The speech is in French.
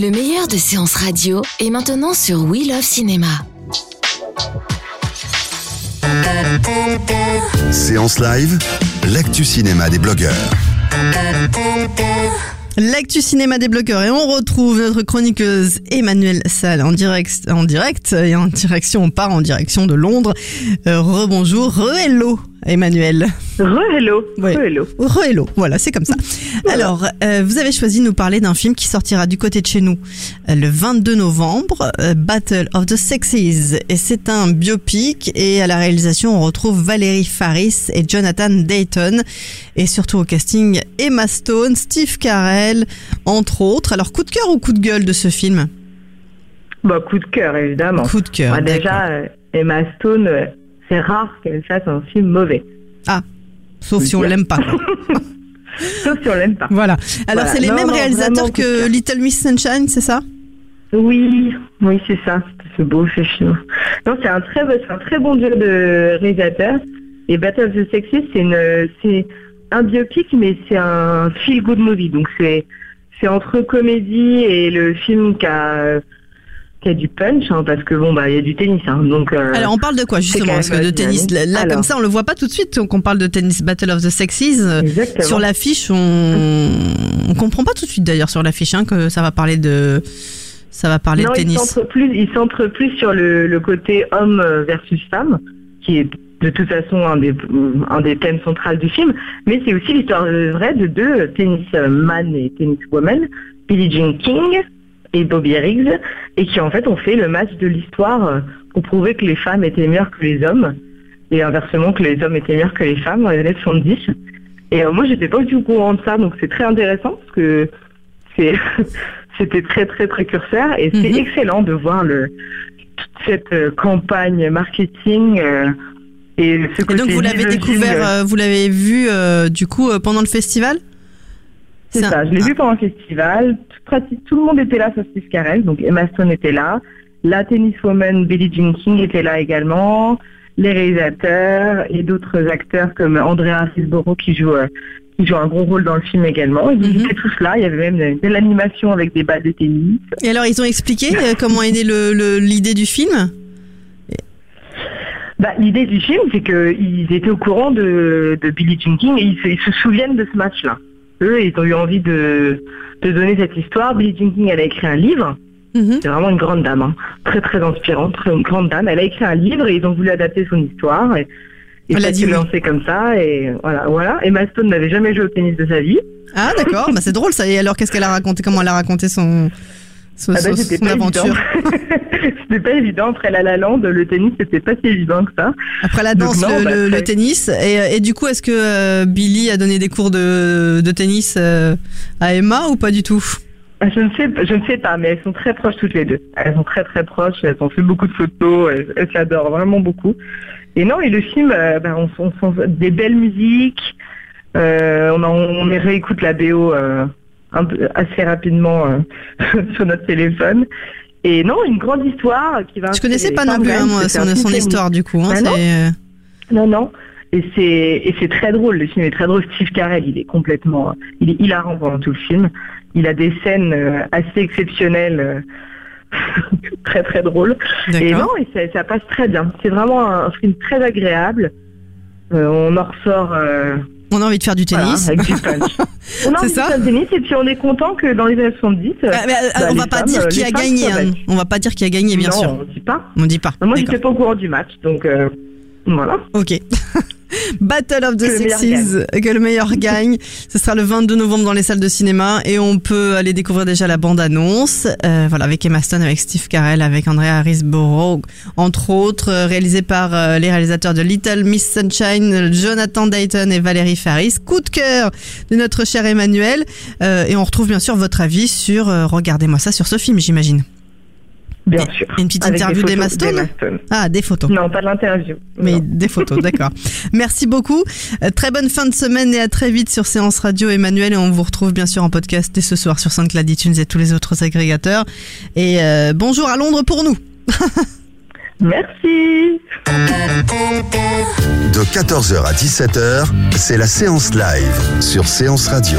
Le meilleur de séances radio est maintenant sur We Love Cinéma. Séance live, l'actu cinéma des blogueurs. L'actu cinéma des bloqueurs et on retrouve notre chroniqueuse Emmanuelle Salle en direct, en direct et en direction, on part en direction de Londres. Euh, Rebonjour, re-hello Emmanuel. Re-hello. Ouais. Re-hello. Re-hello, voilà, c'est comme ça. Alors, euh, vous avez choisi de nous parler d'un film qui sortira du côté de chez nous euh, le 22 novembre, euh, Battle of the Sexes. Et c'est un biopic et à la réalisation, on retrouve Valérie Faris et Jonathan Dayton. Et surtout au casting, Emma Stone, Steve Carell, entre autres. Alors, coup de cœur ou coup de gueule de ce film? Bah, coup de cœur, évidemment. Coup de cœur, Bah, déjà, Emma Stone, c'est rare qu'elle fasse un film mauvais. Ah, sauf si on l'aime pas. Sauf si on l'aime pas. Voilà. Alors, Voilà. c'est les Non, mêmes non, réalisateurs que. Little Miss Sunshine, c'est ça? Oui, oui, c'est ça. C'est beau, c'est chinois. Non, c'est un très, c'est un très bon duo de réalisateurs. Et Battle of the Sexes, c'est une, c'est un biopic, mais c'est un feel good movie. Donc c'est, c'est entre comédie et le film qui a, qui a du punch, hein, parce que bon, bah, il y a du tennis, hein. Donc, euh, Alors on parle de quoi justement Parce que de tennis, là, dynamique. là, Alors. comme ça on le voit pas tout de suite qu'on parle de tennis Battle of the Sexes. Exactement. Sur l'affiche, on... on comprend pas tout de suite d'ailleurs sur l'affiche hein, que ça va parler de ça va parler non, de il tennis. centre plus, il centre plus sur le, le côté homme euh, versus femme, qui est de toute façon un des, un des thèmes centrales du film, mais c'est aussi l'histoire euh, vraie de deux tennisman et tenniswoman, Billie Jean King et Bobby Riggs, et qui en fait ont fait le match de l'histoire euh, pour prouver que les femmes étaient meilleures que les hommes, et inversement que les hommes étaient meilleurs que les femmes dans les années 70. Et euh, moi j'étais pas du tout au courant de ça, donc c'est très intéressant parce que c'était très très précurseur et c'est Mhm. excellent de voir le toute cette euh, campagne marketing euh, et ce Et donc vous l'avez découvert, vous l'avez vu du coup pendant le festival? C'est ça, je l'ai vu pendant le festival. Tout, pratique- tout le monde était là sauf Steve Carell, donc Emma Stone était là. La tenniswoman Billie Jean King était là également. Les réalisateurs et d'autres acteurs comme Andrea Riseborough qui joue euh, qui joue un gros rôle dans le film également. Ils Mhm. étaient tous là. Il y avait même de l'animation avec des balles de tennis. Et alors ils ont expliqué euh, comment est née l'idée du film? Bah, l'idée du film, c'est qu'ils étaient au courant de, de Billie Jean King et ils se, ils se souviennent de ce match-là. Eux, ils ont eu envie de, de donner cette histoire. Billie Jean King, elle a écrit un livre. Mhm. C'est vraiment une grande dame, hein. très très inspirante, très une grande dame. Elle a écrit un livre et ils ont voulu adapter son histoire. Et, et Elle a dit oui. comme ça. Et voilà, voilà. Emma Stone n'avait jamais joué au tennis de sa vie. Ah d'accord, bah, c'est drôle ça. Et alors qu'est-ce qu'elle a raconté? Comment elle a raconté son, Ah bah, c'était pas aventure évident. c'était pas évident. Après La La Land, le tennis, c'était pas si évident que ça. Après la Donc danse, non, le, bah, le- tennis. Et, et du coup, est-ce que euh, Billy a donné des cours de, de tennis euh, à Emma ou pas du tout? Ah, Je ne sais, pas- je ne sais pas, mais elles sont très proches toutes les deux. Elles sont très très proches. Elles ont fait beaucoup de photos. Elles, elles s'adorent vraiment beaucoup. Et non, et le film, euh, on, on, on- des belles musiques. Euh, on, en- on réécoute la BO euh, un peu, assez rapidement euh, sur notre téléphone. Et non, une grande histoire qui va. Je connaissais pas non plus hein, moi, son, son histoire du coup. Hein, Bah non. c'est, euh, non, non. Et c'est et c'est très drôle. Le film est très drôle. Steve Carell, il est complètement, il est hilarant pendant tout le film. Il a des scènes euh, assez exceptionnelles, euh, très très drôles. Et non, et ça, ça passe très bien. C'est vraiment un, un film très agréable. Euh, on en ressort euh, On a envie de faire du voilà, tennis. avec du punch. on a C'est envie de ça faire du tennis et puis on est content que dans les années 70, euh, Ah, mais, euh, bah, on va pas femmes, dire euh, qui a gagné. hein. On va pas dire qui a gagné, bien non, sûr. on dit pas. On dit pas. Moi, j'étais pas au courant du match, donc euh, voilà. Ok. Battle of the Que Sexes, que le meilleur gagne. Ce sera le 22 novembre dans les salles de cinéma et on peut aller découvrir déjà la bande-annonce. Euh, voilà, avec Emma Stone, avec Steve Carell, avec Andrea Riseborough, entre autres, euh, réalisé par euh, les réalisateurs de Little Miss Sunshine, Jonathan Dayton et Valérie Faris. Coup de cœur de notre cher Emmanuel. Euh, et on retrouve bien sûr votre avis sur Regardez-moi ça sur ce film, j'imagine. Bien Et- sûr. une petite Avec interview photos d'Emma Stone. Ah, des photos. Non, pas de l'interview. Mais Non. des photos, d'accord. Merci beaucoup. Euh, très bonne fin de semaine et à très vite sur Séance Radio Emmanuel et on vous retrouve bien sûr en podcast dès ce soir sur SoundCloud, iTunes et tous les autres agrégateurs. Et euh, bonjour à Londres pour nous. Merci. De 14h à 17h, c'est la séance live sur Séance Radio.